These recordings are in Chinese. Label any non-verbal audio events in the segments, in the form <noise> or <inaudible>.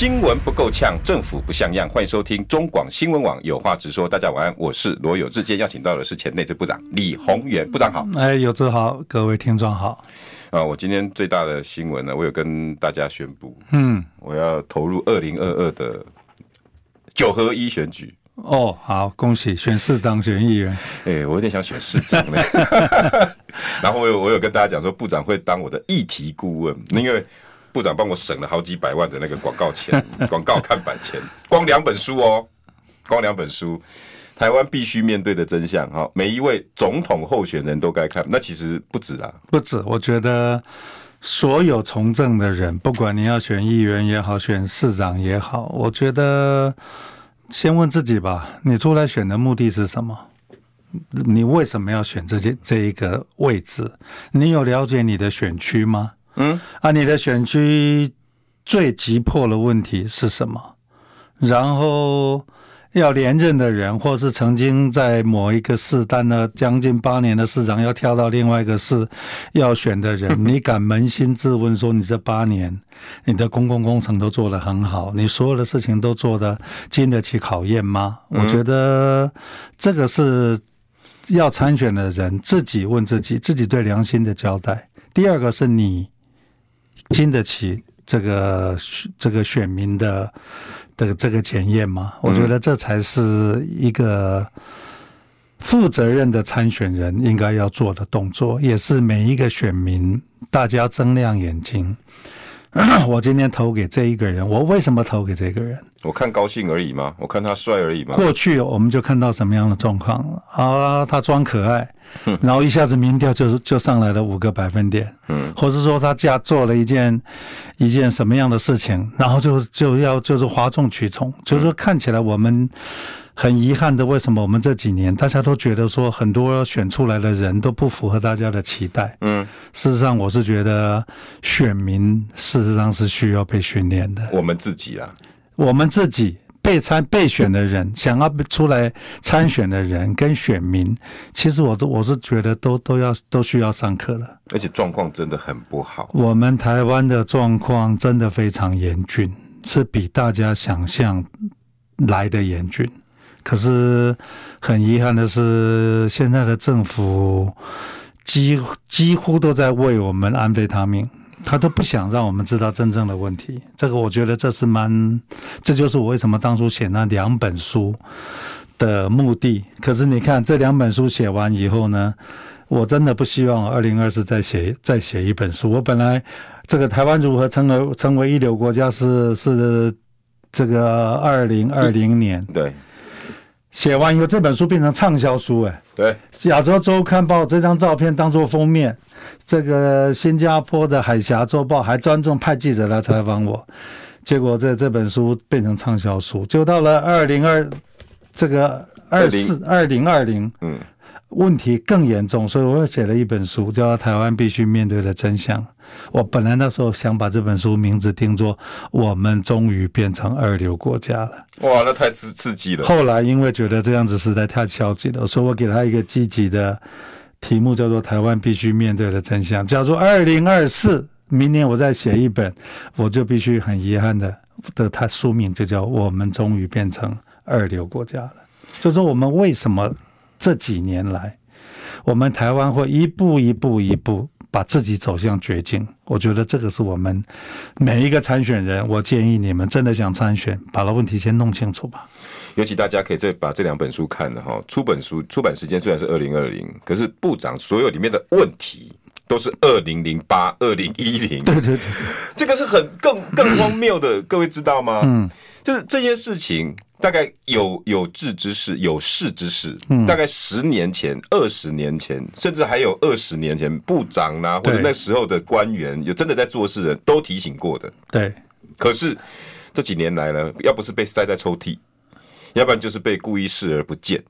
新闻不够呛，政府不像样。欢迎收听中广新闻网有话直说。大家晚安，我是罗有志。今天邀请到的是前内政部长李鸿源部长好。哎，有志好，各位听众好。啊，我今天最大的新闻呢，我有跟大家宣布，嗯，我要投入二零二二的九合一选举。哦，好，恭喜选市长、选议员。哎，我有点想选市长呢。<laughs> <laughs> 然后我有我有跟大家讲说，部长会当我的议题顾问，因为。部长帮我省了好几百万的那个广告钱，<laughs> 广告看板钱，光两本书哦，光两本书，台湾必须面对的真相哈，每一位总统候选人都该看，那其实不止啊，不止，我觉得所有从政的人，不管你要选议员也好，选市长也好，我觉得先问自己吧，你出来选的目的是什么？你为什么要选这些这一个位置？你有了解你的选区吗？嗯，啊，你的选区最急迫的问题是什么？然后要连任的人，或是曾经在某一个市当了将近八年的市长，要跳到另外一个市要选的人，你敢扪心自问说，你这八年你的公共工程都做得很好，你所有的事情都做得经得起考验吗？我觉得这个是要参选的人自己问自己，自己对良心的交代。第二个是你。经得起这个这个选民的的这个检验吗？我觉得这才是一个负责任的参选人应该要做的动作，也是每一个选民大家睁亮眼睛。<clears throat> 我今天投给这一个人，我为什么投给这个人？我看高兴而已嘛，我看他帅而已嘛。过去我们就看到什么样的状况了啊？他装可爱，然后一下子民调就就上来了五个百分点，嗯，或是说他家做了一件一件什么样的事情，然后就就要就是哗众取宠，就是说看起来我们。很遗憾的，为什么我们这几年大家都觉得说很多选出来的人都不符合大家的期待？嗯，事实上我是觉得选民事实上是需要被训练的。我们自己啊，我们自己被参被选的人，想要出来参选的人跟选民，其实我都我是觉得都都要都需要上课了。而且状况真的很不好。我们台湾的状况真的非常严峻，是比大家想象来的严峻。可是很遗憾的是，现在的政府几几乎都在为我们安非他命，他都不想让我们知道真正的问题。这个我觉得这是蛮，这就是我为什么当初写那两本书的目的。可是你看这两本书写完以后呢，我真的不希望二零二四再写再写一本书。我本来这个台湾如何成为成为一流国家是是这个二零二零年对。写完以后，这本书变成畅销书，哎，对，《亚洲周刊》把我这张照片当做封面，这个新加坡的《海峡周报》还专门派记者来采访我，结果这这本书变成畅销书，就到了二零二这个二四二零二零，嗯。问题更严重，所以我又写了一本书，叫《台湾必须面对的真相》。我本来那时候想把这本书名字定做“我们终于变成二流国家了”。哇，那太刺刺激了。后来因为觉得这样子实在太消极了，所以我给他一个积极的题目，叫做“台湾必须面对的真相”，叫做“二零二四”。明年我再写一本，我就必须很遗憾的的，他书名就叫“我们终于变成二流国家了”。就是我们为什么？这几年来，我们台湾会一步一步一步把自己走向绝境。我觉得这个是我们每一个参选人，我建议你们真的想参选，把那问题先弄清楚吧。尤其大家可以再把这两本书看了哈。出本书出版时间虽然是二零二零，可是部长所有里面的问题都是二零零八、二零一零。对对对，这个是很更更荒谬的，各位知道吗？嗯，就是这些事情。大概有有志之士，有识之士，嗯，大概十年前、二十年前，甚至还有二十年前，部长啊，或者那时候的官员，有真的在做事的人都提醒过的。对，可是这几年来呢，要不是被塞在抽屉，要不然就是被故意视而不见。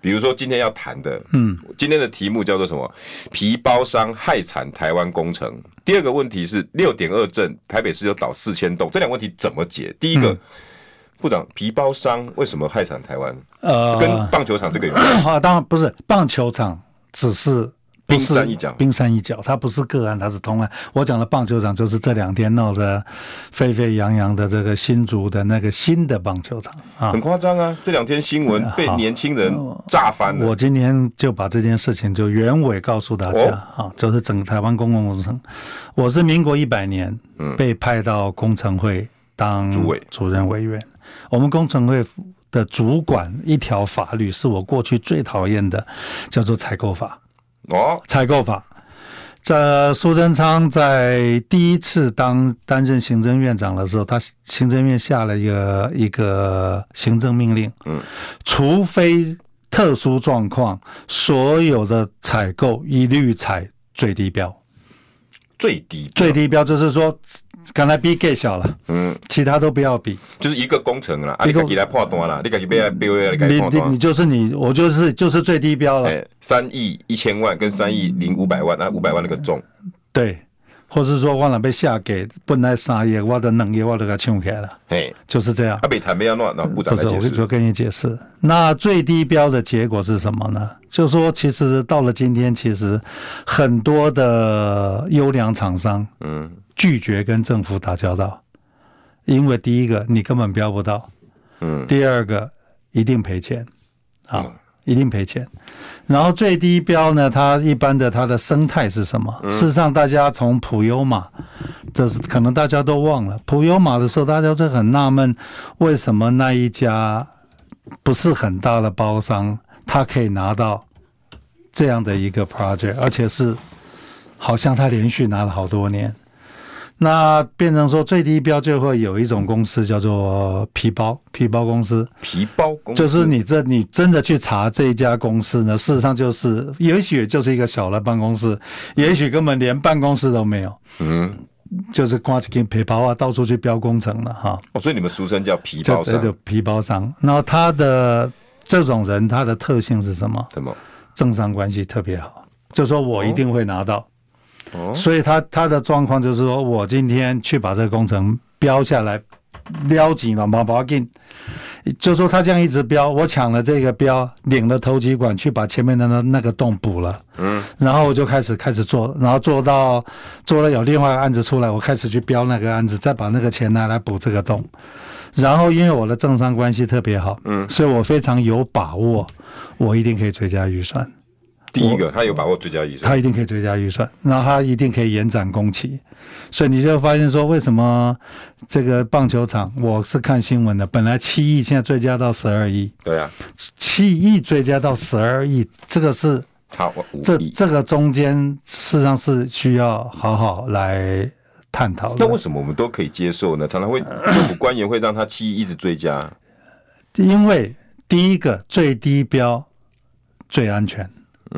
比如说今天要谈的，嗯，今天的题目叫做什么？皮包商害惨台湾工程。第二个问题是六点二震，台北市有倒四千栋，这两个问题怎么解？第一个，嗯、部长，皮包商为什么害惨台湾？呃，跟棒球场这个有关？啊，当然不是，棒球场只是。冰山一角，冰山一角，它不是个案，它是通案。我讲的棒球场就是这两天闹得沸沸扬扬的这个新竹的那个新的棒球场啊，很夸张啊！这两天新闻被年轻人炸翻了。我今天就把这件事情就原委告诉大家啊，就是整个台湾公共工程，我是民国一百年被派到工程会当主委主任委员，我们工程会的主管一条法律是我过去最讨厌的，叫做采购法。哦，采购法，这苏贞昌在第一次当担任行政院长的时候，他行政院下了一个一个行政命令，嗯，除非特殊状况，所有的采购一律采最低标，最低最低标就是说。刚才比给小了，嗯，其他都不要比，就是一个工程了，啊，你自己来判断了，你自己来标，你你你就是你，我就是就是最低标了，三亿一千万跟三亿零五百万，那五百万那个重，对，或是说忘了被下给本来三亿，我的能力我都给抢起来了，嘿，就是这样。他被谈没要乱，那部长。不是，我就跟你解释，那最低标的结果是什么呢？就是说其实到了今天，其实很多的优良厂商，嗯。拒绝跟政府打交道，因为第一个你根本标不到，嗯，第二个一定赔钱，啊，一定赔钱。然后最低标呢，它一般的它的生态是什么？事实上，大家从普悠玛，这是可能大家都忘了。普悠玛的时候，大家就很纳闷，为什么那一家不是很大的包商，他可以拿到这样的一个 project，而且是好像他连续拿了好多年。那变成说最低标就会有一种公司叫做皮包皮包公司，皮包公司就是你这你真的去查这一家公司呢，事实上就是也许就是一个小的办公室，也许根本连办公室都没有，嗯，就是挂起跟皮包啊，到处去标工程了哈。哦，所以你们俗称叫皮包商，就皮包商。然后他的这种人，他的特性是什么？什么？政商关系特别好，就说我一定会拿到。所以他他的状况就是说，我今天去把这个工程标下来，撩紧了毛毛劲，就说他这样一直标，我抢了这个标，领了投机管，去把前面的那那个洞补了，嗯，然后我就开始开始做，然后做到做了有另外一个案子出来，我开始去标那个案子，再把那个钱拿来补这个洞，然后因为我的政商关系特别好，嗯，所以我非常有把握，我一定可以追加预算。第一个，他有把握追加预算，他一定可以追加预算，然后他一定可以延展工期，所以你就发现说，为什么这个棒球场，我是看新闻的，本来七亿，现在追加到十二亿，对啊，七亿追加到十二亿，这个是差这这个中间事实上是需要好好来探讨的。那为什么我们都可以接受呢？常常会 <coughs> 政府官员会让他七亿一直追加，因为第一个最低标最安全。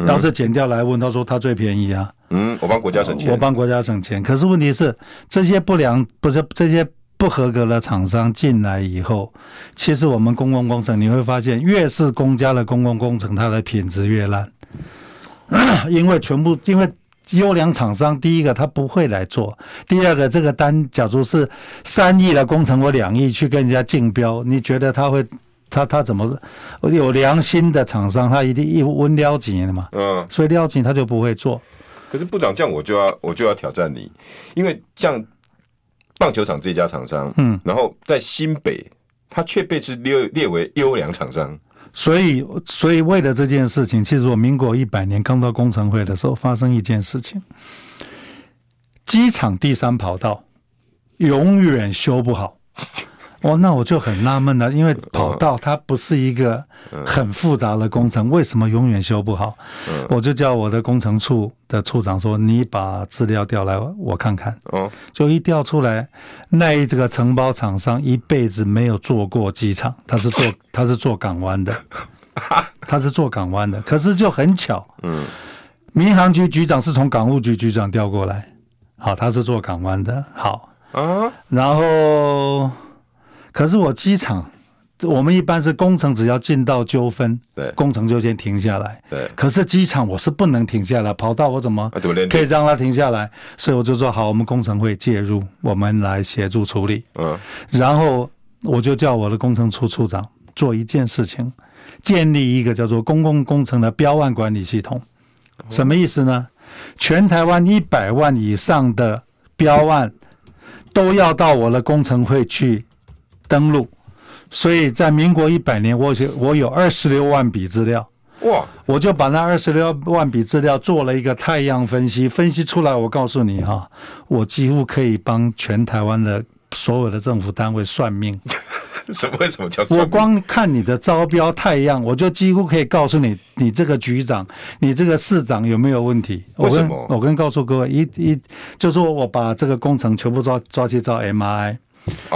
要是减掉来问，他说他最便宜啊。嗯，我帮国家省钱，我帮国家省钱。可是问题是，这些不良不是这些不合格的厂商进来以后，其实我们公共工程你会发现，越是公家的公共工程，它的品质越烂。<clears throat> 因为全部因为优良厂商，第一个他不会来做，第二个这个单，假如是三亿的工程，我两亿去跟人家竞标，你觉得他会？他他怎么有良心的厂商，他一定一温撩紧的嘛？嗯，所以撩紧他就不会做。可是部长这样，我就要我就要挑战你，因为像棒球场这家厂商，嗯，然后在新北，他却被是列列为优良厂商。所以，所以为了这件事情，其实我民国一百年刚到工程会的时候，发生一件事情：机场第三跑道永远修不好。哦，那我就很纳闷了，因为跑道它不是一个很复杂的工程，为什么永远修不好？我就叫我的工程处的处长说：“你把资料调来，我看看。”哦，就一调出来，那一这个承包厂商一辈子没有做过机场，他是做 <laughs> 他是做港湾的，<laughs> 他是做港湾的。可是就很巧，嗯，民航局局长是从港务局局长调过来，好，他是做港湾的，好，然后。可是我机场我们一般是工程只要进到纠纷，对，工程就先停下来。对，可是机场我是不能停下来，跑道我怎么可以让它停下来？所以我就说好，我们工程会介入，我们来协助处理。嗯，然后我就叫我的工程处处长做一件事情，建立一个叫做公共工程的标案管理系统。什么意思呢？全台湾一百万以上的标案都要到我的工程会去登录。所以在民国一百年，我有我有二十六万笔资料，哇！我就把那二十六万笔资料做了一个太阳分析，分析出来，我告诉你哈，我几乎可以帮全台湾的所有的政府单位算命。<laughs> 什么？为什么叫？我光看你的招标太阳，我就几乎可以告诉你，你这个局长，你这个市长有没有问题？我跟我跟告诉各位，一一就是说我把这个工程全部抓抓去照 MRI。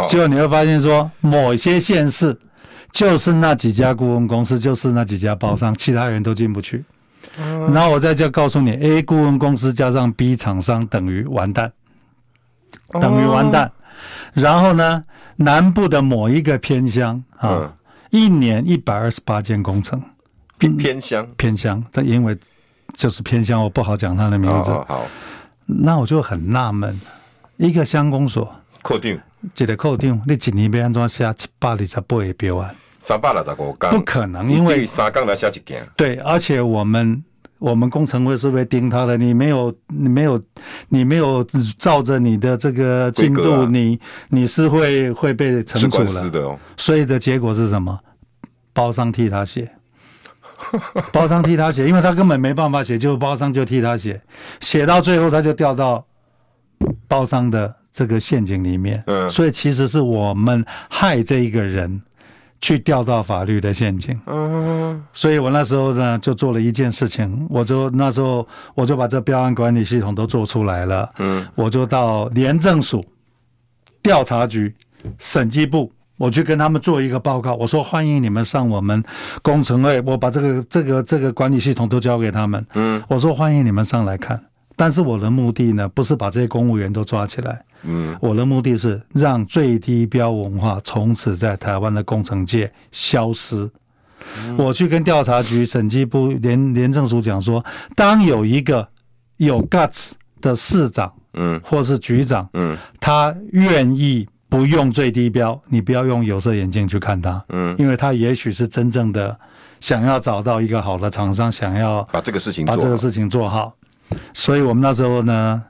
结果你会发现说，某些县市就是那几家顾问公司，就是那几家包商，其他人都进不去。然后我再就告诉你，A 顾问公司加上 B 厂商等于完蛋，等于完蛋。然后呢，南部的某一个偏乡啊，一年一百二十八件工程，偏偏乡。偏乡，但因为就是偏乡，我不好讲他的名字。好，那我就很纳闷，一个乡公所。扣定，一个扣定，你一年要安怎写七百二十八个标案？三百六十五工，不可能，因为三工来写一件。对，而且我们我们工程会是会盯他的，你没有你没有你没有照着你的这个进度，啊、你你是会会被惩处的。哦、所以的结果是什么？包商替他写，<laughs> 包商替他写，因为他根本没办法写，就包商就替他写，写到最后他就掉到包商的。这个陷阱里面，嗯，所以其实是我们害这一个人去掉到法律的陷阱，嗯，所以我那时候呢就做了一件事情，我就那时候我就把这标案管理系统都做出来了，嗯，我就到廉政署、调查局、审计部，我去跟他们做一个报告，我说欢迎你们上我们工程会，我把这个这个这个管理系统都交给他们，嗯，我说欢迎你们上来看。但是我的目的呢，不是把这些公务员都抓起来，嗯，我的目的是让最低标文化从此在台湾的工程界消失。我去跟调查局、审计部、廉廉政署讲说，当有一个有 guts 的市长，嗯，或是局长，嗯，他愿意不用最低标，你不要用有色眼镜去看他，嗯，因为他也许是真正的想要找到一个好的厂商，想要把这个事情把这个事情做好。所以我们那时候呢，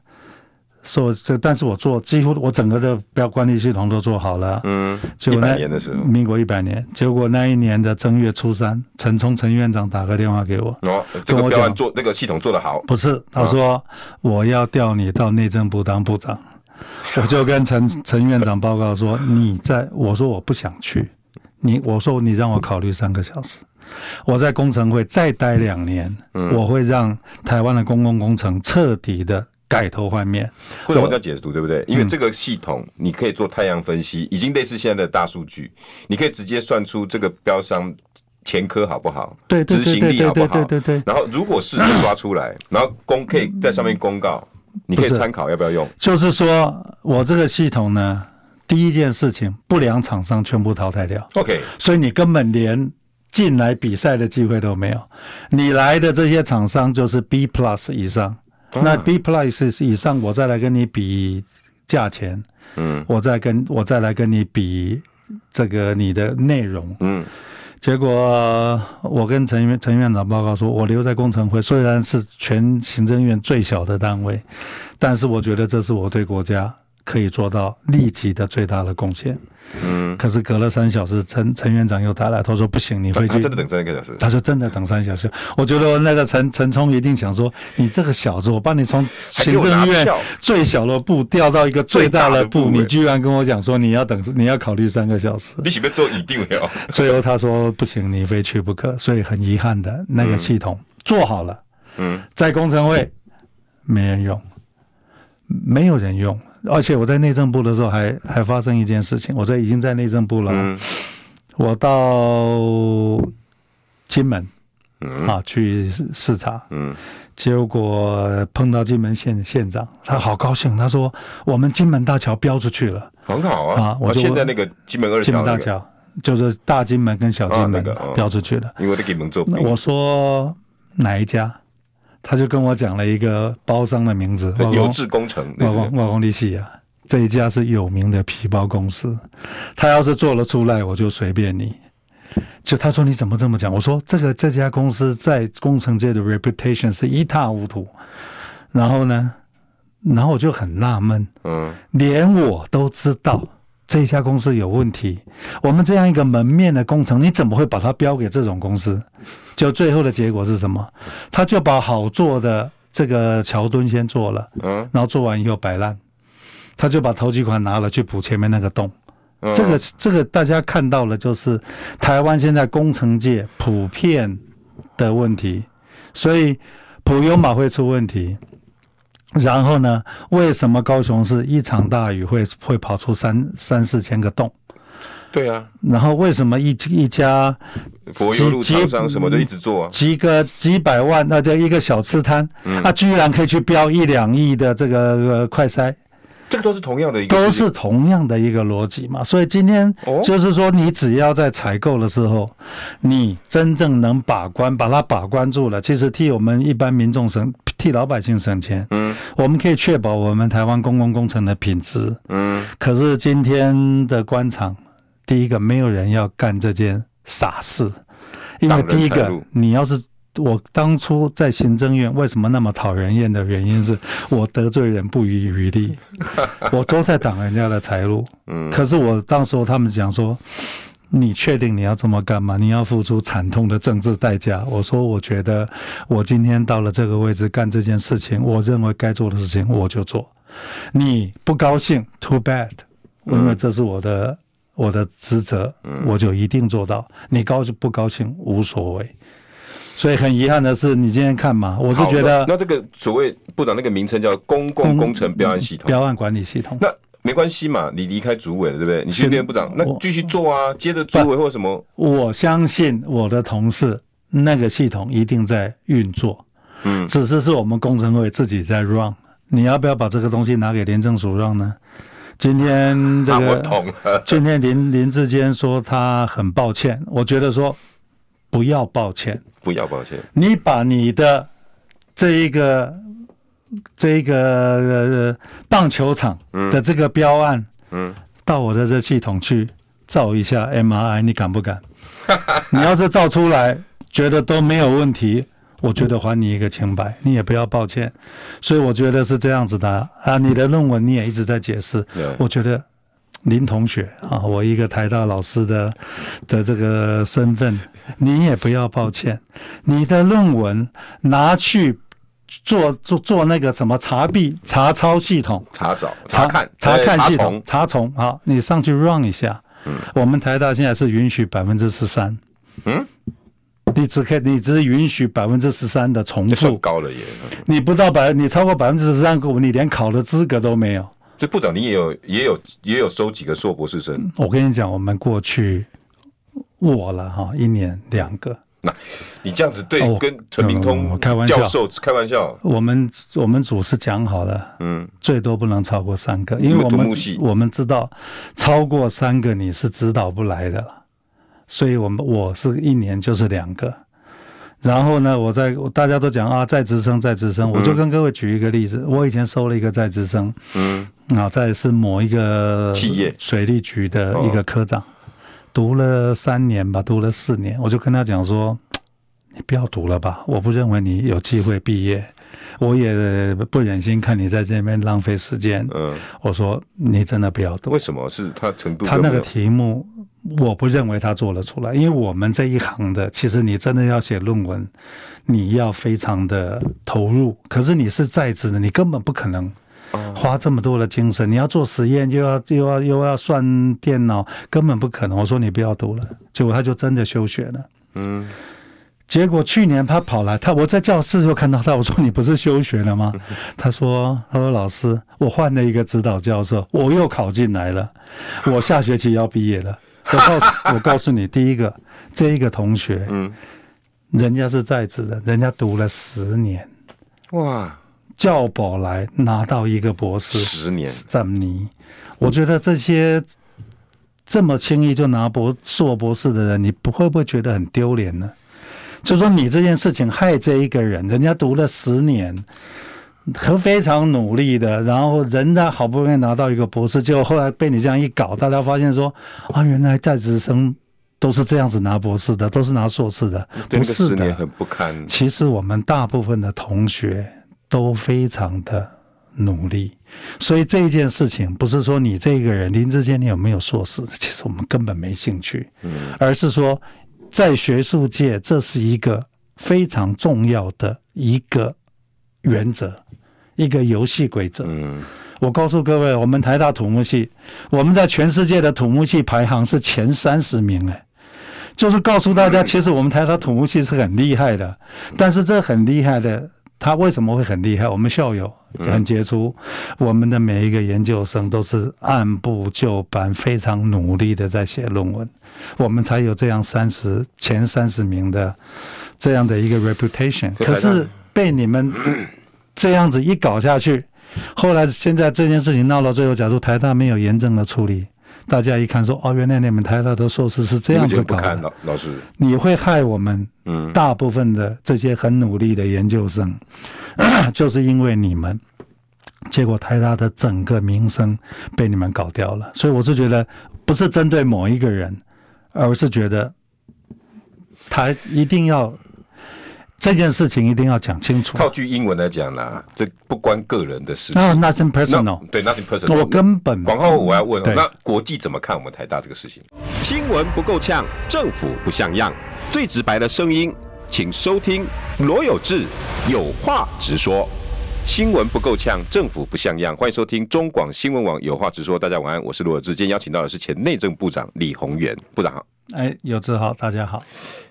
说这，但是我做几乎我整个的标管理系统都做好了。嗯，一百年的时候，民国一百年，结果那一年的正月初三，陈冲陈院长打个电话给我，哦，这个标案做那个系统做得好，不是，他说我要调你到内政部当部长，<laughs> 我就跟陈陈院长报告说，你在，我说我不想去，你我说你让我考虑三个小时。我在工程会再待两年，嗯，我会让台湾的公共工程彻底的改头换面。或者我叫解读，对不对？因为这个系统你可以做太阳分析，已经类似现在的大数据，你可以直接算出这个标商前科好不好？对，执行力好不好？对对对。然后如果是能抓出来，然后公可以在上面公告，你可以参考要不要用？就是说我这个系统呢，第一件事情，不良厂商全部淘汰掉。OK，所以你根本连。进来比赛的机会都没有，你来的这些厂商就是 B plus 以上，那 B plus 以上，我再来跟你比价钱，嗯，我再跟我再来跟你比这个你的内容，嗯，结果我跟陈院陈院长报告说，我留在工程会虽然是全行政院最小的单位，但是我觉得这是我对国家。可以做到立即的最大的贡献。嗯，可是隔了三小时，陈陈院长又打来，他说不行，你回去。他真的等三个小时。他说真的等三小时。我觉得那个陈陈冲一定想说，你这个小子，我帮你从行政院最小的部调到一个最大的部，你居然跟我讲说你要等，你要考虑三个小时。你是不是做一定了？<laughs> 最后他说不行，你非去不可。所以很遗憾的，那个系统做好了，嗯，在工程会没人用，没有人用。而且我在内政部的时候还还发生一件事情，我在已经在内政部了，嗯、我到金门，嗯、啊去视察，嗯、结果碰到金门县县长，他好高兴，他说我们金门大桥标出去了，很好啊，啊我就现在那个金门二桥、那个、金门大桥就是大金门跟小金门标出去了。因为给门做，我说哪一家，他就跟我讲了一个包商的名字，油质工程，瓦工瓦工利息啊，这一家是有名的皮包公司，他要是做了出来，我就随便你。就他说你怎么这么讲？我说这个这家公司在工程界的 reputation 是一塌糊涂。然后呢，然后我就很纳闷，嗯，连我都知道这家公司有问题。我们这样一个门面的工程，你怎么会把它标给这种公司？就最后的结果是什么？他就把好做的这个桥墩先做了，嗯，然后做完以后摆烂，他就把头期款拿了去补前面那个洞。这个这个大家看到了，就是台湾现在工程界普遍的问题，所以普悠玛会出问题。然后呢，为什么高雄市一场大雨会会跑出三三四千个洞？对啊。然后为什么一一家柏油路厂商什么都一直做啊？几个几百万，那叫一个小吃摊，啊，居然可以去标一两亿的这个快筛？这个都是同样的一个，都是同样的一个逻辑嘛，所以今天就是说，你只要在采购的时候，你真正能把关，把它把关住了，其实替我们一般民众省，替老百姓省钱，嗯，我们可以确保我们台湾公共工程的品质，嗯，可是今天的官场，第一个没有人要干这件傻事，因为第一个你要是。我当初在行政院为什么那么讨人厌的原因是 <laughs> 我得罪人不遗余力，<laughs> 我都在挡人家的财路。嗯，可是我当时候他们讲说，你确定你要这么干吗？你要付出惨痛的政治代价。我说，我觉得我今天到了这个位置干这件事情，我认为该做的事情我就做。你不高兴，too bad，因为这是我的我的职责，我就一定做到。你高兴不高兴无所谓。所以很遗憾的是，你今天看嘛，我是觉得那这个所谓部长那个名称叫公共工程标案系统、标案管理系统。那没关系嘛，你离开主委了，对不对？你去变部长，那继续做啊，接着主委或什么。我相信我的同事，那个系统一定在运作，嗯，只是是我们工程会自己在 run。你要不要把这个东西拿给廉政署 run 呢？今天这个 <laughs> <laughs> 今天林林志坚说他很抱歉，我觉得说。不要抱歉，不要抱歉。你把你的这一个这一个呃棒球场的这个标案，嗯，到我的这系统去照一下 MRI，你敢不敢？<laughs> 你要是照出来觉得都没有问题，我觉得还你一个清白，你也不要抱歉。所以我觉得是这样子的啊。你的论文你也一直在解释，我觉得。林同学啊，我一个台大老师的的这个身份，<laughs> 你也不要抱歉。你的论文拿去做做做那个什么查弊查抄系统，查找查看查看系统查重好，你上去 run 一下。嗯，我们台大现在是允许百分之十三。嗯，你只可以你只允许百分之十三的重复，高了也。你不到百，你超过百分之十三，你连考的资格都没有。这部长，你也有也有也有收几个硕博士生？我跟你讲，我们过去我了哈，一年两个。那你这样子对跟陈明通教授开玩笑？我们我们组是讲好了，嗯，最多不能超过三个，因为我们我们知道超过三个你是指导不来的了，所以我们我是一年就是两个。然后呢，我在大家都讲啊，在职生，在职生，我就跟各位举一个例子，我以前收了一个在职生，嗯，啊，再是某一个企业。水利局的一个科长，读了三年吧，读了四年，我就跟他讲说，你不要读了吧，我不认为你有机会毕业，我也不忍心看你在这边浪费时间，嗯，我说你真的不要读，为什么？是他程度，他那个题目。我不认为他做得出来，因为我们这一行的，其实你真的要写论文，你要非常的投入。可是你是在职的，你根本不可能花这么多的精神。你要做实验，又要又要又要算电脑，根本不可能。我说你不要读了，结果他就真的休学了。嗯，结果去年他跑来，他我在教室就看到他，我说你不是休学了吗？<laughs> 他说他说老师，我换了一个指导教授，我又考进来了，我下学期要毕业了。我告诉，我告诉你，第一个，这一个同学，嗯，人家是在职的，人家读了十年，哇，教保来拿到一个博士，十年，赞尼，我觉得这些这么轻易就拿博硕博士的人，你不会不会觉得很丢脸呢？就说你这件事情害这一个人，人家读了十年，和非常努力的，然后人家好不容易拿到一个博士，结果后来被你这样一搞，大家发现说啊，原来在职生都是这样子拿博士的，都是拿硕士的，不是的，很不堪。其实我们大部分的同学都非常的努力，所以这一件事情不是说你这个人林志坚你有没有硕士，其实我们根本没兴趣，而是说。在学术界，这是一个非常重要的一个原则，一个游戏规则。嗯，我告诉各位，我们台大土木系，我们在全世界的土木系排行是前三十名，哎，就是告诉大家，其实我们台大土木系是很厉害的。但是这很厉害的，他为什么会很厉害？我们校友很杰出，我们的每一个研究生都是按部就班，非常努力的在写论文。我们才有这样三十前三十名的这样的一个 reputation，可是被你们 <clears throat> 这样子一搞下去，后来现在这件事情闹到最后，假如台大没有严正的处理，大家一看说哦，原来你们台大的硕士是这样子搞的，老师，你会害我们嗯。大部分的这些很努力的研究生，<clears throat> 就是因为你们，结果台大的整个名声被你们搞掉了，所以我是觉得不是针对某一个人。而是觉得他一定要这件事情一定要讲清楚。套句英文来讲啦，这不关个人的事。啊，nothing personal。对，nothing personal。我根本广告后我要问，那国际怎么看我们台大这个事情？新闻不够呛，政府不像样，最直白的声音，请收听罗有志有话直说。新闻不够呛，政府不像样。欢迎收听中广新闻网有话直说。大家晚安，我是罗有志。今天邀请到的是前内政部长李鸿源部长好。哎，有志好，大家好。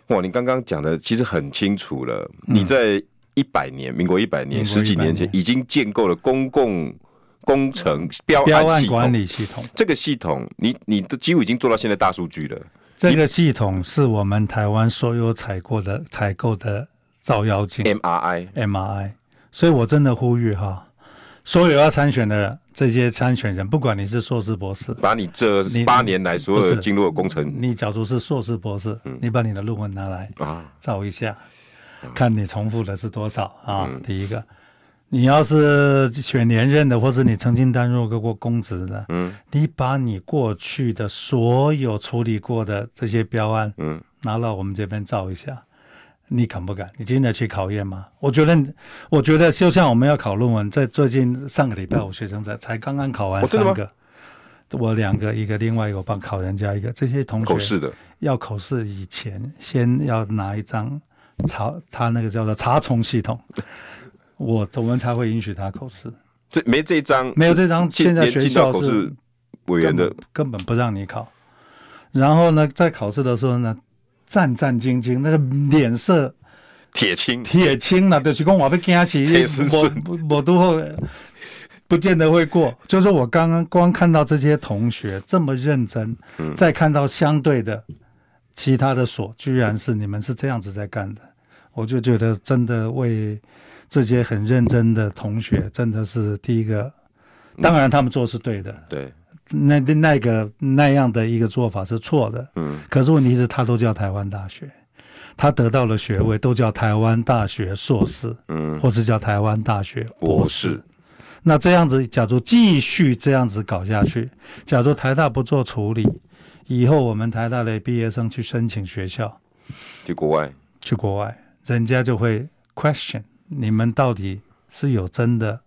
哇，你刚刚讲的其实很清楚了。嗯、你在一百年，民国一百年，十几年前已经建构了公共工程标案，标案管理系统。这个系统，你你都几乎已经做到现在大数据了。这个系统是我们台湾所有采购的采购的照妖镜。MRI，MRI。所以，我真的呼吁哈，所有要参选的这些参选人，不管你是硕士博士，把你这八年来所有的经络的工程，你假如是硕士博士，你把你的论文拿来啊，照一下，看你重复的是多少啊？第一个，你要是选连任的，或是你曾经担任过公职的，嗯，你把你过去的所有处理过的这些标案，嗯，拿到我们这边照一下。你敢不敢？你经得起考验吗？我觉得，我觉得就像我们要考论文，在最近上个礼拜，我学生在才刚刚考完三个，我两个，一个另外一个帮考人家一个。这些同学口试的要口试以前，先要拿一张查，他那个叫做查重系统，我我们才会允许他口试。这没这张，没有这张，现在学校是委员的，根本不让你考。然后呢，在考试的时候呢，战战兢兢，那个脸色铁青，铁青了，就是讲我被惊死，我我都会不见得会过。就是我刚刚光看到这些同学这么认真，嗯、再看到相对的其他的所，居然是你们是这样子在干的，我就觉得真的为这些很认真的同学，真的是第一个。当然，他们做是对的，对。那那个那样的一个做法是错的，嗯，可是问题是，他都叫台湾大学，他得到了学位都叫台湾大学硕士，嗯，或是叫台湾大学博士。那这样子，假如继续这样子搞下去，假如台大不做处理，以后我们台大的毕业生去申请学校，去国外，去国外，人家就会 question 你们到底是有真的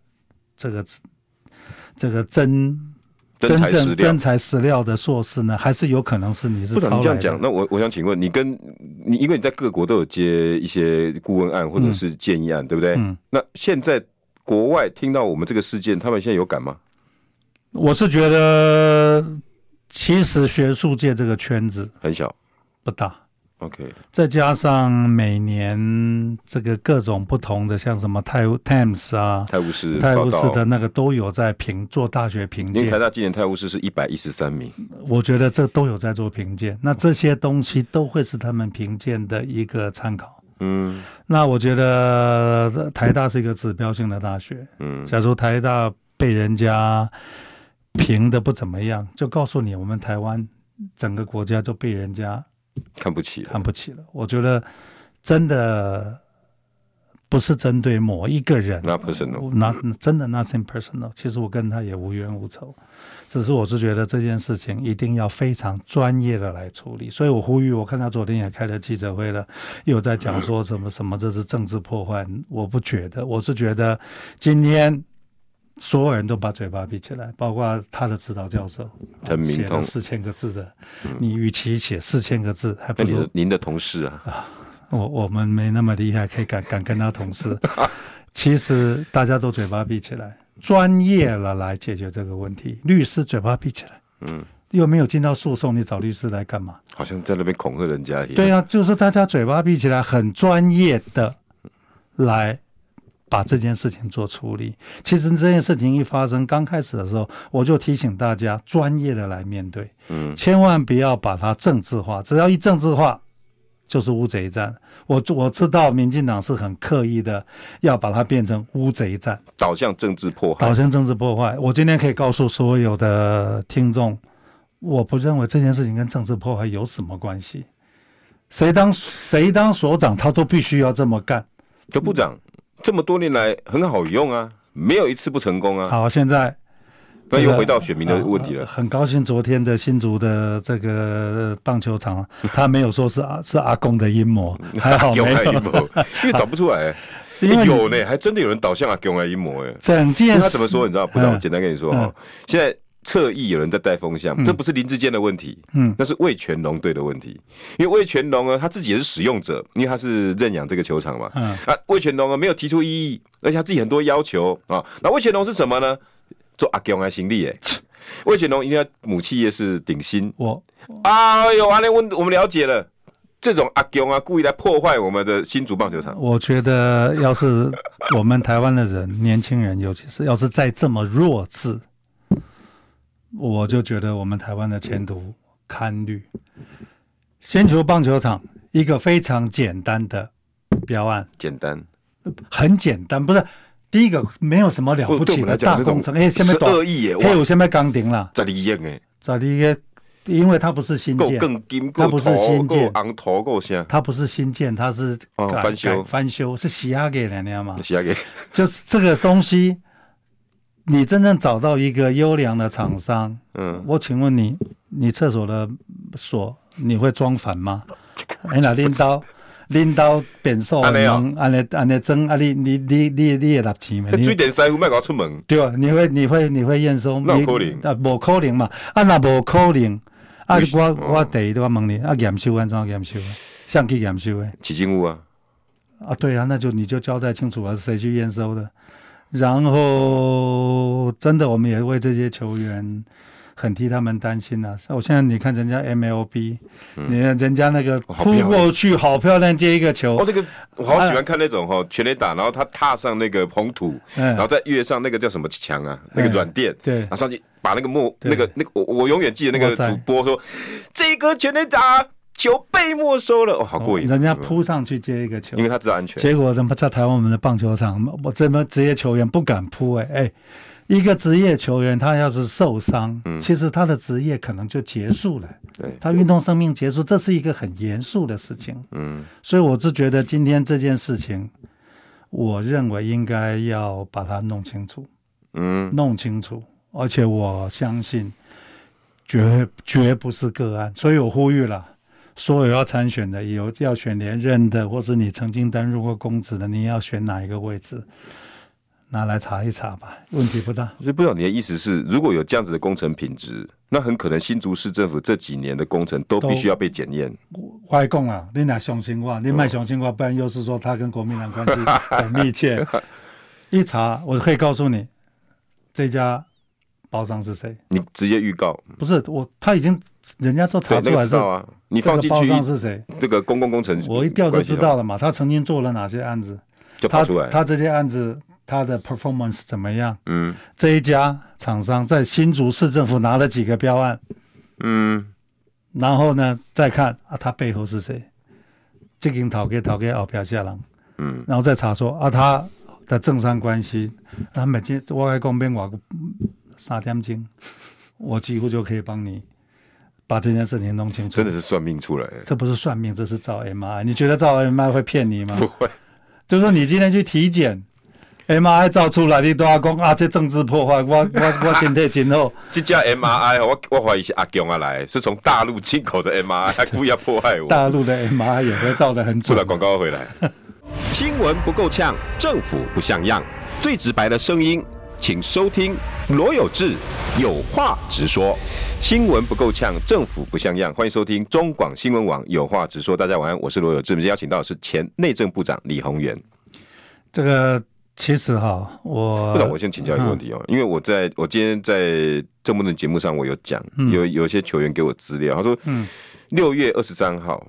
这个这个真。真正真材实料的硕士呢，还是有可能是你是？不能这样讲。那我我想请问你，跟你，因为你在各国都有接一些顾问案或者是建议案，嗯、对不对？嗯。那现在国外听到我们这个事件，他们现在有感吗？我是觉得，其实学术界这个圈子很小，不大。OK，再加上每年这个各种不同的，像什么泰晤 Times 啊，泰晤士泰晤士的那个都有在评做大学评鉴。因为台大今年泰晤士是一百一十三名，我觉得这都有在做评鉴。那这些东西都会是他们评鉴的一个参考。嗯，那我觉得台大是一个指标性的大学。嗯，假如台大被人家评的不怎么样，就告诉你我们台湾整个国家就被人家看不起，看不起了。我觉得真的。不是针对某一个人，not personal，那真的 nothing personal。其实我跟他也无冤无仇，只是我是觉得这件事情一定要非常专业的来处理。所以我呼吁，我看他昨天也开了记者会了，又在讲说什么什么这是政治破坏。我不觉得，我是觉得今天所有人都把嘴巴闭起来，包括他的指导教授，写了四千个字的，你与其写四千个字，还不如您的同事啊。我我们没那么厉害，可以敢敢跟他同事。<laughs> 其实大家都嘴巴闭起来，专业了来解决这个问题。律师嘴巴闭起来，嗯，又没有进到诉讼，你找律师来干嘛？好像在那边恐吓人家一样。对啊，就是大家嘴巴闭起来，很专业的来把这件事情做处理。其实这件事情一发生，刚开始的时候，我就提醒大家，专业的来面对，嗯，千万不要把它政治化。只要一政治化，就是乌贼战，我我知道民进党是很刻意的要把它变成乌贼战，导向政治破坏，导向政治破坏。我今天可以告诉所有的听众，我不认为这件事情跟政治破坏有什么关系。谁当谁当所长，他都必须要这么干。就部长这么多年来很好用啊，没有一次不成功啊。好，现在。那又回到选民的问题了。呃、很高兴昨天的新竹的这个棒球场，他没有说是阿 <laughs> 是阿公的阴谋，<laughs> 还好没有，<laughs> 因为找不出来。欸、有呢，还真的有人导向阿公的阴谋哎。整件事他怎么说？你知道？不然我简单跟你说哈。嗯、现在侧翼有人在带风向，嗯、这不是林志坚的问题，嗯，那是魏全龙队的问题。因为魏全龙呢，他自己也是使用者，因为他是认养这个球场嘛。嗯。啊，魏全龙啊，没有提出异议，而且他自己很多要求啊。那魏全龙是什么呢？做阿公的行李耶，魏全龙应该母企业是鼎新。我，哎呦，阿连问我们了解了，这种阿公啊，故意来破坏我们的新竹棒球场。我觉得，要是我们台湾的人，年轻人，尤其是要是再这么弱智，我就觉得我们台湾的前途堪虑。先球棒球场一个非常简单的标案，简单，很简单，不是。第一个没有什么了不起的大工程，哎，下面二亿耶，还有下面钢钉了，在里面哎，在里面，因为它不是新建，它不是新建，它不是新建，它是翻修，翻修是洗压给人家嘛，洗压给，就是这个东西，你真正找到一个优良的厂商，嗯，我请问你，你厕所的锁你会装反吗？哎，那拎刀？领导变数，安尼安尼安尼装，啊你你你你你也拿钱没？水电师傅卖给我出门。对啊，你会你会你会验收？那可能啊，无可能嘛。啊，那无可能。啊，我我第一都要问你，啊验收安怎验收？上去验收的？起金屋啊。啊，对啊，那就你就交代清楚啊，是谁去验收的？然后，真的，我们也为这些球员。很替他们担心呐、啊！我现在你看人家 MLB，、嗯、你看人家那个扑过去好漂亮，接一个球。哦，那个我好喜欢看那种哈，全垒打，然后他踏上那个红土，嗯、然后再跃上那个叫什么墙啊，嗯、那个软垫，对，然后上去把那个木，那个那个我我永远记得那个主播说，在这个全垒打球被没收了，哦，好过瘾！人家扑上去接一个球，因为他知道安全。结果怎么在台湾我们的棒球场，我这么职业球员不敢扑哎哎。一个职业球员，他要是受伤，嗯、其实他的职业可能就结束了。对，他运动生命结束，这是一个很严肃的事情。嗯，所以我是觉得今天这件事情，我认为应该要把它弄清楚。嗯，弄清楚，而且我相信绝绝不是个案。所以我呼吁了，所有要参选的，有要选连任的，或是你曾经担任过公职的，你要选哪一个位置？拿来查一查吧，问题不大。所以不知道你的意思是，如果有这样子的工程品质，那很可能新竹市政府这几年的工程都必须要被检验。我讲啊，你俩相信我，你卖相信我，不然又是说他跟国民党关系很密切。<laughs> 一查，我可以告诉你，这家包商是谁。你直接预告？不是我，他已经人家都查出来是。啊，你放进去是谁？这个公共工程，我一调就知道了嘛。他曾经做了哪些案子？就跑出来。他这些案子。他的 performance 怎么样？嗯，这一家厂商在新竹市政府拿了几个标案？嗯，然后呢，再看啊，他背后是谁？这间讨给讨给后边下人，嗯，然后再查说啊，他的政商关系，啊，每天我来讲边话三点钟，我几乎就可以帮你。把这件事情弄清楚。真的是算命出来，这不是算命，这是照 MRI。你觉得照 MRI 会骗你吗？不会。就是说你今天去体检，MRI 照出来，你都要讲啊，这政治破坏，我我我身体今后。<laughs> 这家 MRI，我我怀疑是阿强啊来，是从大陆进口的 MRI，还故意要破坏我。大陆的 MRI 也会照的很准。出了广告回来。<laughs> 新闻不够呛，政府不像样，最直白的声音，请收听罗有志有话直说。新闻不够呛，政府不像样，欢迎收听中广新闻网有话直说。大家晚安，我是罗有志。我们邀请到的是前内政部长李鸿源。这个其实哈，我部长，我先请教一个问题哦，嗯、因为我在我今天在政部的节目上，我有讲，嗯、有有一些球员给我资料，他说，嗯，六月二十三号。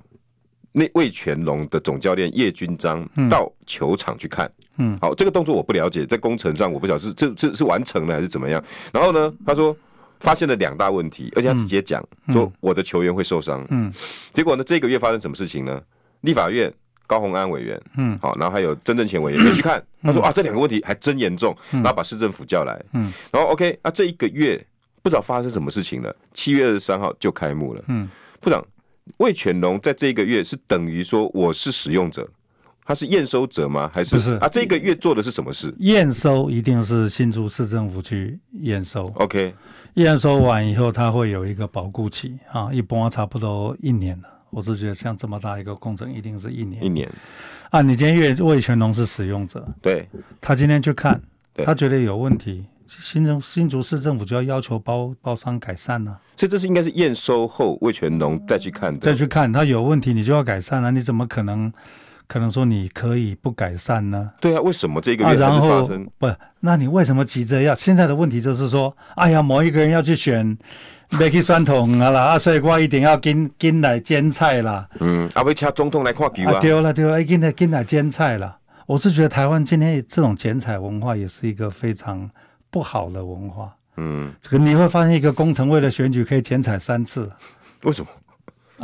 那魏全龙的总教练叶君璋到球场去看，嗯，好，这个动作我不了解，在工程上我不晓得是这这是，完成了还是怎么样。然后呢，他说发现了两大问题，而且他直接讲说我的球员会受伤，嗯，结果呢，这个月发生什么事情呢？立法院高虹安委员，嗯，好，然后还有曾正贤委员也去看，他说啊，这两个问题还真严重，然后把市政府叫来，嗯，然后 OK，那这一个月不知道发生什么事情了，七月二十三号就开幕了，嗯，部长。魏全龙在这一个月是等于说我是使用者，他是验收者吗？还是不是啊？这个月做的是什么事？验收一定是新竹市政府去验收。OK，验收完以后，他会有一个保固期啊，一般差不多一年了。我是觉得像这么大一个工程，一定是一年。一年啊，你今天味全龙是使用者，对，他今天去看，他觉得有问题。新政新竹市政府就要要求包包商改善呢、啊，所以这是应该是验收后魏全龙再去看的，再去看他有问题，你就要改善啊！你怎么可能可能说你可以不改善呢？对啊，为什么这个月才发生？啊、不，那你为什么急着要？现在的问题就是说，哎呀，某一个人要去选，没去算统啊啦，啊，所以我一定要跟跟来剪彩啦。嗯，啊，要请总统来看球啊？对了对了，跟来跟来剪彩啦。我是觉得台湾今天这种剪彩文化也是一个非常。不好的文化，嗯，这个你会发现一个工程为了选举可以剪彩三次，为什么？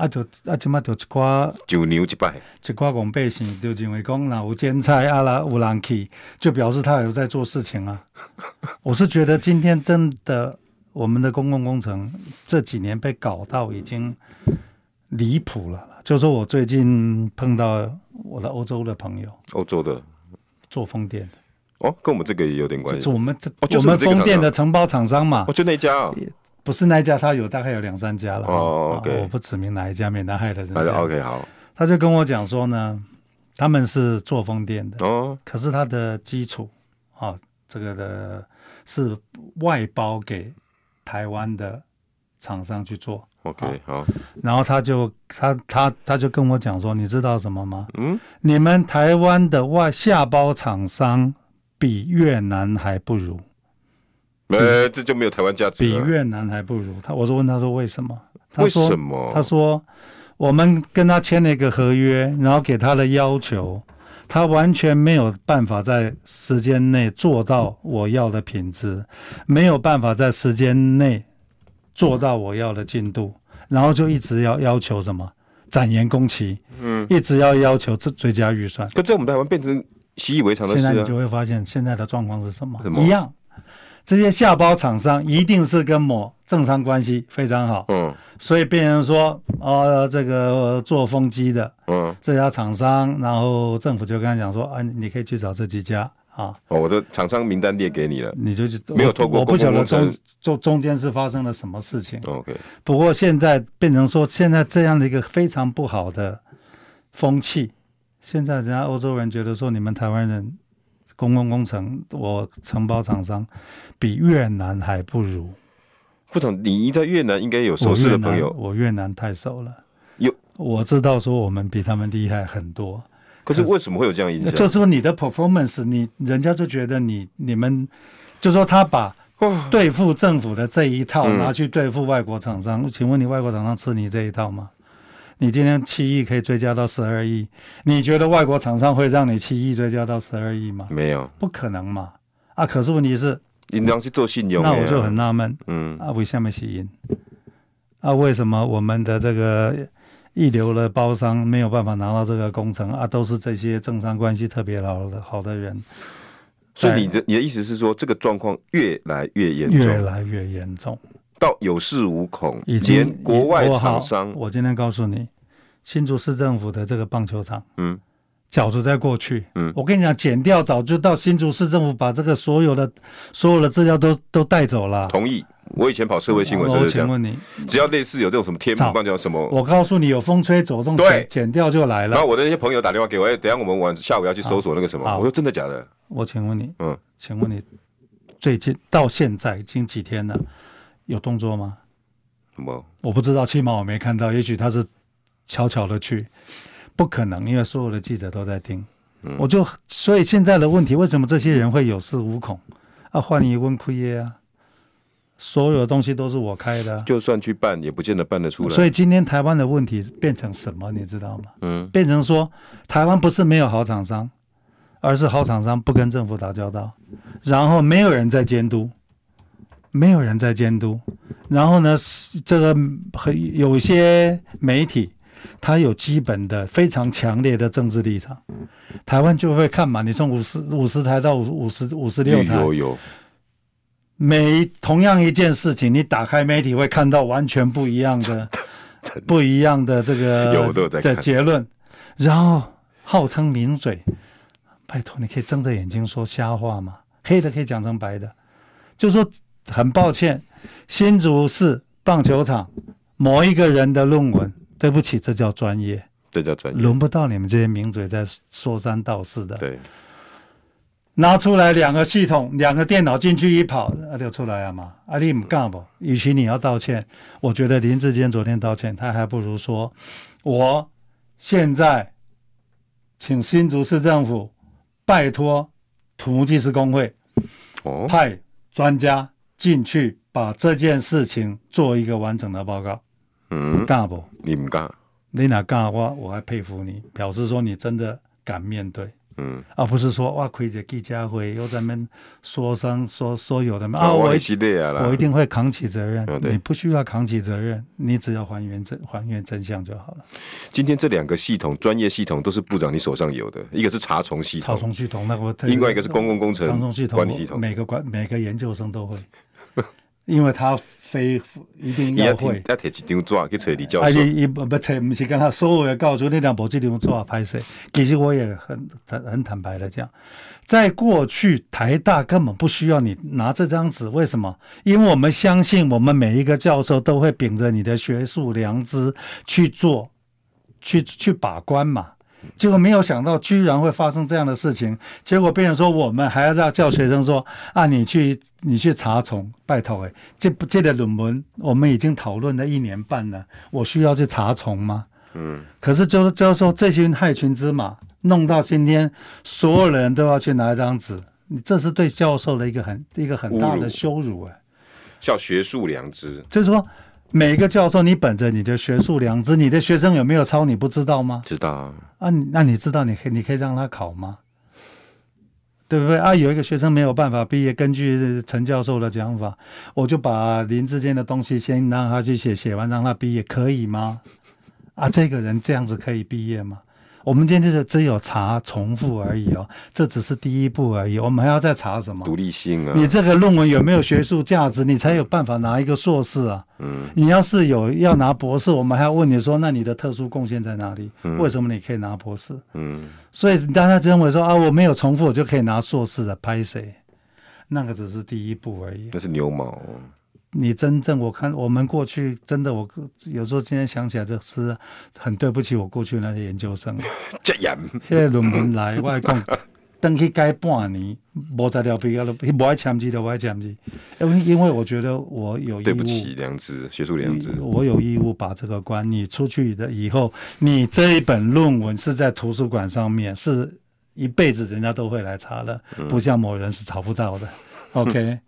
啊就啊起码就一挂九牛一败，一挂公百姓就认为讲那有剪彩啊啦有人去，就表示他有在做事情啊。<laughs> 我是觉得今天真的我们的公共工程这几年被搞到已经离谱了。就是说我最近碰到我的欧洲的朋友，欧洲的做风电的。哦，跟我们这个也有点关系。就是我们这，我们风电的承包厂商嘛。哦，就那家啊？不是那一家，他有大概有两三家了。哦。我不指明哪一家，免得害了人。家，OK，好。他就跟我讲说呢，他们是做风电的哦，可是他的基础啊，这个的是外包给台湾的厂商去做。OK，好。然后他就他他他就跟我讲说，你知道什么吗？嗯，你们台湾的外下包厂商。比越南还不如，呃，这就没有台湾价值。比越南还不如他，我说问他说为什么？他说为什么？他说我们跟他签了一个合约，然后给他的要求，他完全没有办法在时间内做到我要的品质，没有办法在时间内做到我要的进度，然后就一直要要求什么展延工期，嗯，一直要要求这追加预算。可在我们台湾变成。习以为常的事、啊，现在你就会发现现在的状况是什么？什么一样，这些下包厂商一定是跟某政商关系非常好，嗯，所以变成说，哦，这个做风机的，嗯，这家厂商，然后政府就跟他讲说，啊，你可以去找这几家啊。哦，我的厂商名单列给你了，你就去没有透过公共工程，我不晓得中中中间是发生了什么事情。OK，不过现在变成说，现在这样的一个非常不好的风气。现在人家欧洲人觉得说，你们台湾人公共工程，我承包厂商比越南还不如。不同，你在越南应该有熟识的朋友。我越南太熟了，有我知道说我们比他们厉害很多。可是为什么会有这样影响？就是说你的 performance，你人家就觉得你你们，就说他把对付政府的这一套拿去对付外国厂商。请问你外国厂商吃你这一套吗？你今天七亿可以追加到十二亿，你觉得外国厂商会让你七亿追加到十二亿吗？没有，不可能嘛！啊，可是问题是，你当是做信用，那我就很纳闷，嗯，啊，为什么是因？啊，为什么我们的这个一流的包商没有办法拿到这个工程啊？都是这些政商关系特别好的好的人。所以你的你的意思是说，这个状况越来越严重，越来越严重。到有恃无恐，已经连国外厂商我，我今天告诉你，新竹市政府的这个棒球场，嗯，早就在过去，嗯，我跟你讲，剪掉早就到新竹市政府把这个所有的所有的资料都都带走了。同意，我以前跑社会新闻就是这样。我请问你，只要类似有这种什么天母棒球什么，我告诉你，有风吹走动，对，剪掉就来了。然后我的那些朋友打电话给我，哎，等下我们晚下午要去搜索那个什么，我说真的假的？我请问你，嗯，请问你最近到现在已经几天了？有动作吗？没？我不知道，起码我没看到。也许他是悄悄的去，不可能，因为所有的记者都在听。嗯、我就所以现在的问题，为什么这些人会有恃无恐？啊，换你问亏耶啊！所有的东西都是我开的，就算去办，也不见得办得出来。所以今天台湾的问题变成什么？你知道吗？嗯，变成说台湾不是没有好厂商，而是好厂商不跟政府打交道，然后没有人在监督。没有人在监督，然后呢，这个很有一些媒体，他有基本的非常强烈的政治立场，台湾就会看嘛。你从五十五十台到五五十五十六台，有有。每同样一件事情，你打开媒体会看到完全不一样的、不一样的这个的结论，然后号称名嘴，拜托，你可以睁着眼睛说瞎话吗？黑的可以讲成白的，就说。很抱歉，新竹市棒球场某一个人的论文，对不起，这叫专业，这叫专业，轮不到你们这些名嘴在说三道四的。对，拿出来两个系统，两个电脑进去一跑，啊，就出来了嘛。啊，你唔干不？与其你要道歉，我觉得林志坚昨天道歉，他还不如说，我现在请新竹市政府拜托土木技师工会，哦，派专家。进去把这件事情做一个完整的报告。嗯，干不？你唔干？你哪干？我我还佩服你，表示说你真的敢面对。嗯，而不是说哇，亏着记家辉又在那边说声说说有的嘛。啊，我我一定会扛起责任。你不需要扛起责任，你只要还原真还原真相就好了。今天这两个系统，专业系统都是部长你手上有的，一个是查重系统，查重系统，那我另外一个是公共工程管理系统，每个管每个研究生都会。因为他非一定要会，他提一张纸去找李教授。啊，伊伊不不找，不是跟他所有的告诉你两部这张纸拍摄。其实我也很很很坦白的讲，在过去台大根本不需要你拿这张纸，为什么？因为我们相信我们每一个教授都会秉着你的学术良知去做，去去把关嘛。结果没有想到，居然会发生这样的事情。结果别人说，我们还要让教学生说啊，你去你去查重，拜托哎，这不这个论文我们已经讨论了一年半了，我需要去查重吗？嗯。可是就是就是说，这群害群之马弄到今天，所有人都要去拿一张纸，你这是对教授的一个很一个很大的羞辱诶。叫学术良知，就是说。每个教授，你本着你的学术良知，你的学生有没有抄，你不知道吗？知道啊。啊，那你知道，你可以，你可以让他考吗？对不对？啊，有一个学生没有办法毕业，根据陈教授的讲法，我就把林志坚的东西先让他去写，写完让他毕业，可以吗？啊，这个人这样子可以毕业吗？我们今天就只有查重复而已哦，这只是第一步而已。我们还要再查什么？独立性啊！你这个论文有没有学术价值？你才有办法拿一个硕士啊。嗯。你要是有要拿博士，我们还要问你说，那你的特殊贡献在哪里？嗯。为什么你可以拿博士？嗯。所以大家认为说啊，我没有重复，我就可以拿硕士的拍谁？那个只是第一步而已。那是牛毛。你真正我看我们过去真的，我有时候今天想起来，这是很对不起我过去那些研究生。<laughs> 这样，现在论文来，我还讲等去改半年，无材料毕业了，不爱签字的，不爱签字。因为因为我觉得我有义务，对不起良知，学术良知，我有义务把这个关。你出去的以后，你这一本论文是在图书馆上面，是一辈子人家都会来查的，不像某人是查不到的。嗯、OK。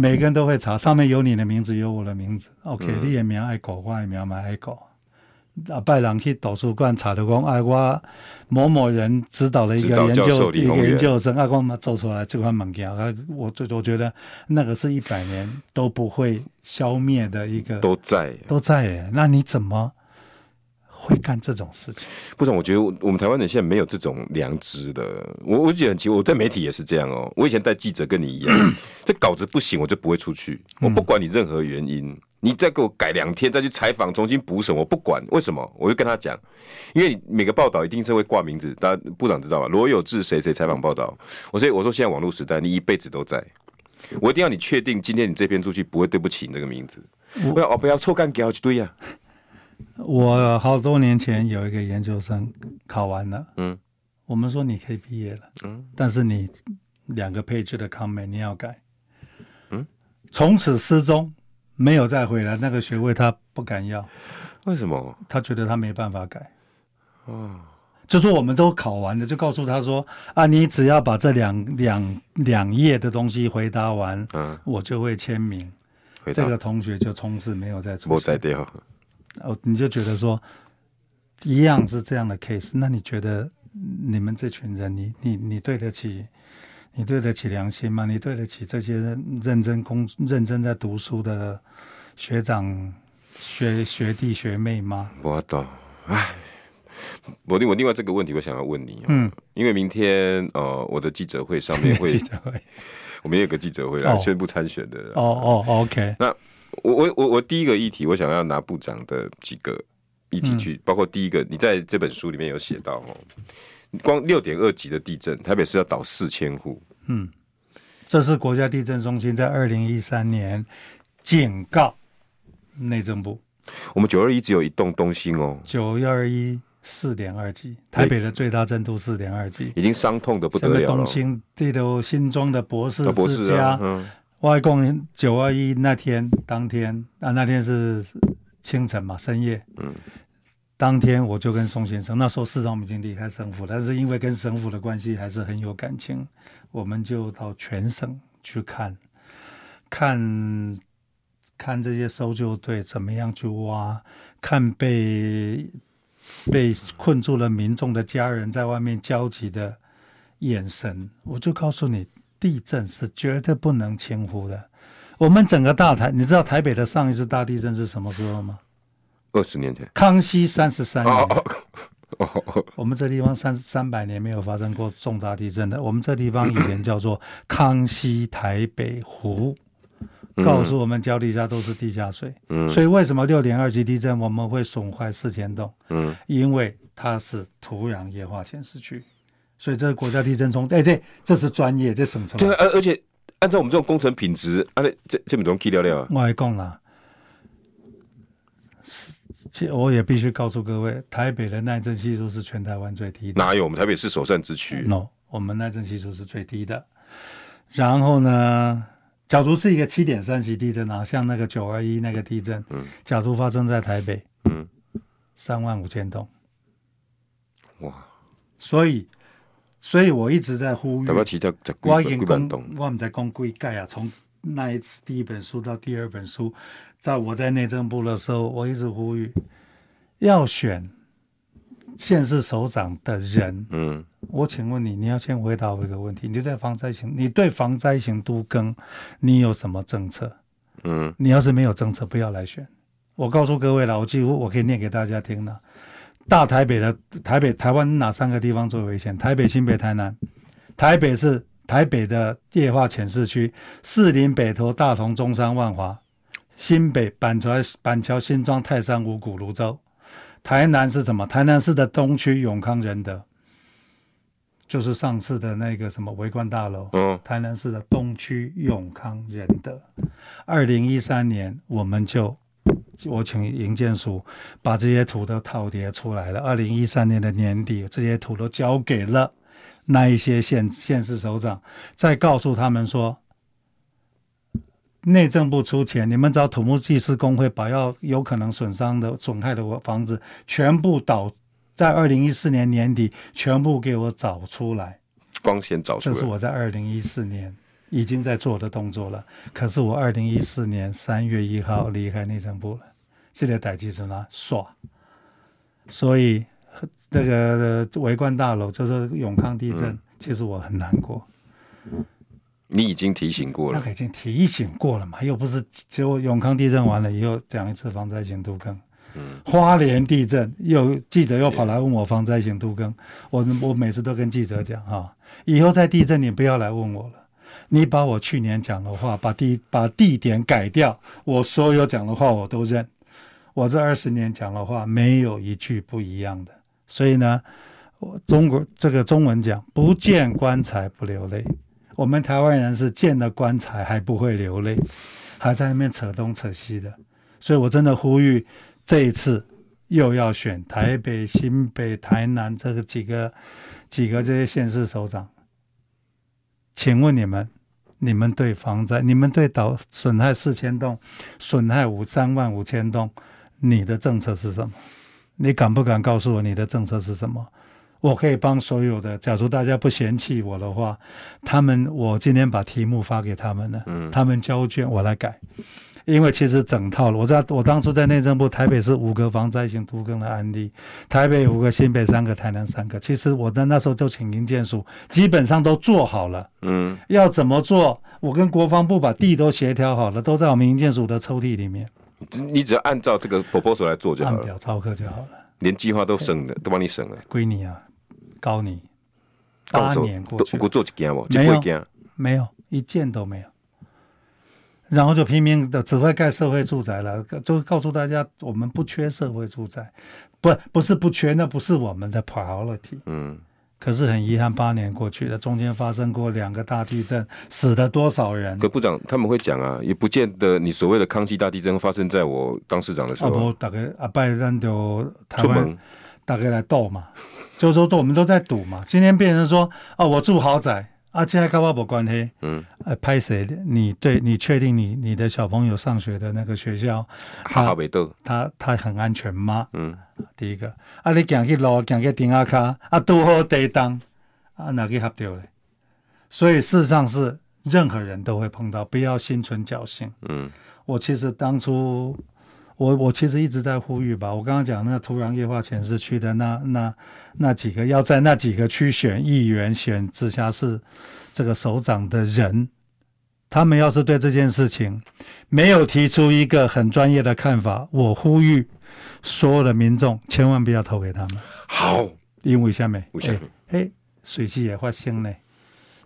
每个人都会查，上面有你的名字，有我的名字。OK，、嗯、你的名爱狗，我的名嘛爱狗。啊，拜人去图书馆查的讲，哎，我某某人指导的一个研究一个研究生，啊，我嘛做出来这款物件，啊，我我我觉得那个是一百年都不会消灭的一个，都在、啊、都在。那你怎么会干这种事情？部长，我觉得我们台湾人现在没有这种良知了。我我觉得很奇怪，我在媒体也是这样哦。我以前带记者跟你一样，<clears throat> 这稿子不行，我就不会出去。我不管你任何原因，你再给我改两天再去采访，重新补审，我不管。为什么？我就跟他讲，因为你每个报道一定是会挂名字，大家部长知道吧？罗有志谁谁采访报道，我所以我说现在网络时代，你一辈子都在。我一定要你确定，今天你这篇出去不会对不起你这个名字。不要哦，不要臭干给去对呀。我好多年前有一个研究生考完了，嗯，我们说你可以毕业了，嗯，但是你两个 page 的 comment 你要改，嗯，从此失踪，没有再回来，那个学位他不敢要，为什么？他觉得他没办法改，哦。就说我们都考完了，就告诉他说啊，你只要把这两两两页的东西回答完，嗯，我就会签名。这个同学就从此没有再出现。哦，你就觉得说一样是这样的 case，那你觉得你们这群人，你你你对得起，你对得起良心吗？你对得起这些认真工、认真在读书的学长、学学弟、学妹吗？我懂，哎。我另我另外这个问题，我想要问你，嗯，因为明天呃，我的记者会上面会，<laughs> 记者会我们有个记者会来宣布参选的，哦哦，哦，OK。那我我我我第一个议题，我想要拿部长的几个议题去，嗯、包括第一个，你在这本书里面有写到哦，光六点二级的地震，台北市要倒四千户，嗯，这是国家地震中心在二零一三年警告内政部，我们九二一只有一栋东兴哦，九幺二一。四点二级，台北的最大震度四点二级，已经伤痛的不得了了。东兴地头新庄的博士之家，外公九二一那天当天啊，那天是清晨嘛，深夜。嗯，当天我就跟宋先生，那时候市长已经离开省府，但是因为跟省府的关系还是很有感情，我们就到全省去看，看，看这些搜救队怎么样去挖，看被。被困住了民众的家人在外面焦急的眼神，我就告诉你，地震是绝对不能轻忽的。我们整个大台，你知道台北的上一次大地震是什么时候吗？二十年前，康熙三十三年。哦我们这地方三三百年没有发生过重大地震的。我们这地方以前叫做康熙台北湖。告诉我们，脚底下都是地下水。嗯，所以为什么六点二级地震我们会损坏四千栋？嗯，因为它是土壤液化潜势区，所以这个国家地震中，哎，这这是专业，这省出来。对，而而且按照我们这种工程品质，啊，这这么多 K 料料啊。我还讲了，我也必须告诉各位，台北的耐震系数是全台湾最低的。哪有？我们台北是首善之区。No，我们耐震系数是最低的。然后呢？假如是一个七点三级地震啊，像那个九二一那个地震，嗯，假如发生在台北，嗯，三万五千栋，哇！所以，所以我一直在呼吁，我已经讲，我们在讲几届啊，从那一次第一本书到第二本书，在我在内政部的时候，我一直呼吁要选。县市首长的人，嗯，我请问你，你要先回答我一个问题：你对防灾型，你对防灾型都更，你有什么政策？嗯，你要是没有政策，不要来选。我告诉各位了，我几乎我可以念给大家听了。大台北的台北，台湾哪三个地方最危险？台北、新北、台南。台北是台北的液化潜市区，士林、北投、大同、中山、万华；新北板桥、板桥、新庄、泰山、五股、泸州。台南是什么？台南市的东区永康仁德，就是上次的那个什么围观大楼。嗯，台南市的东区永康仁德，二零一三年我们就我请营建署把这些图都套叠出来了。二零一三年的年底，这些图都交给了那一些县县市首长，再告诉他们说。内政部出钱，你们找土木技师工会把要有可能损伤的、损害的房子全部倒在二零一四年年底全部给我找出来，光线找出来。这是我在二零一四年已经在做的动作了。可是我二零一四年三月一号离开内政部了，现在待机在哪耍？所以这个维冠大楼就是永康地震，嗯、其实我很难过。你已经提醒过了，那个已经提醒过了嘛？又不是结果永康地震完了以后讲一次防灾型都更，嗯，花莲地震又记者又跑来问我防灾型都更，我我每次都跟记者讲哈、哦，以后在地震你不要来问我了，你把我去年讲的话，把地把地点改掉，我所有讲的话我都认，我这二十年讲的话没有一句不一样的，所以呢，我中国这个中文讲不见棺材不流泪，我们台湾人是见了棺材还不会流泪，还在那边扯东扯西的，所以我真的呼吁。这一次又要选台北、新北、台南这个几个几个这些县市首长，请问你们，你们对防灾，你们对导损害四千栋、损害五三万五千栋，你的政策是什么？你敢不敢告诉我你的政策是什么？我可以帮所有的，假如大家不嫌弃我的话，他们我今天把题目发给他们了，嗯，他们交卷我来改。因为其实整套了，我在我当初在内政部，台北是五个防灾型都更的案例，台北五个，新北三个，台南三个。其实我在那时候就请营建署，基本上都做好了。嗯，要怎么做？我跟国防部把地都协调好了，都在我们营建署的抽屉里面。你只要按照这个 proposal 来做就好了，按表操课就好了，连计划都省了，都帮你省了。归你啊，高你八年过去，我做几件不？没有，没有一件都没有。然后就拼命的只会盖社会住宅了，就告诉大家我们不缺社会住宅，不不是不缺，那不是我们的 priority。嗯，可是很遗憾，八年过去了，中间发生过两个大地震，死了多少人？可部长他们会讲啊，也不见得你所谓的康熙大地震发生在我当市长的时候。啊不，大概阿拜咱就台湾大概来斗嘛，就是说我们都在赌嘛。今天变成说啊，我住豪宅。啊，这还跟我没关系。嗯，呃，拍谁？你对你确定你你的小朋友上学的那个学校，好好没逗，他他很安全吗？嗯，第一个，啊，你行去路，行去顶下卡，啊，拄好地当，啊，哪个合掉嘞？所以事实上是任何人都会碰到，不要心存侥幸。嗯，我其实当初。我我其实一直在呼吁吧，我刚刚讲那土壤液化前市区的那那那几个要在那几个区选议员、选直辖市这个首长的人，他们要是对这件事情没有提出一个很专业的看法，我呼吁所有的民众千万不要投给他们。好，因为下面，哎哎，水汽也发生呢。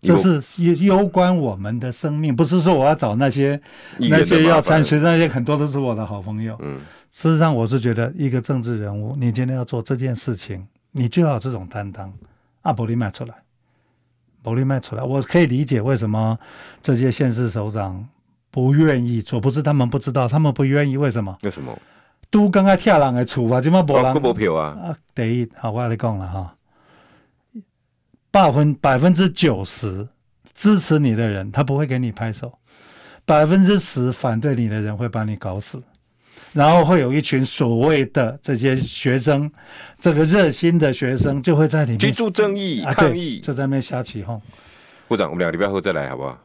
这是攸关我们的生命，不是说我要找那些那些要参选那些很多都是我的好朋友。嗯，事实上我是觉得一个政治人物，你今天要做这件事情，你就要这种担当。啊，不利卖出来，伯利卖出来，我可以理解为什么这些县市首长不愿意做，不是他们不知道，他们不愿意，为什么？为什么？都刚刚跳人的厝啊，怎么没人？不票啊！啊，第一，好，我跟你讲了哈。百分百分之九十支持你的人，他不会给你拍手；百分之十反对你的人会把你搞死，然后会有一群所谓的这些学生，这个热心的学生就会在里面居住正义抗议，就在那边瞎起哄。部长，我们两个礼拜后再来好不好？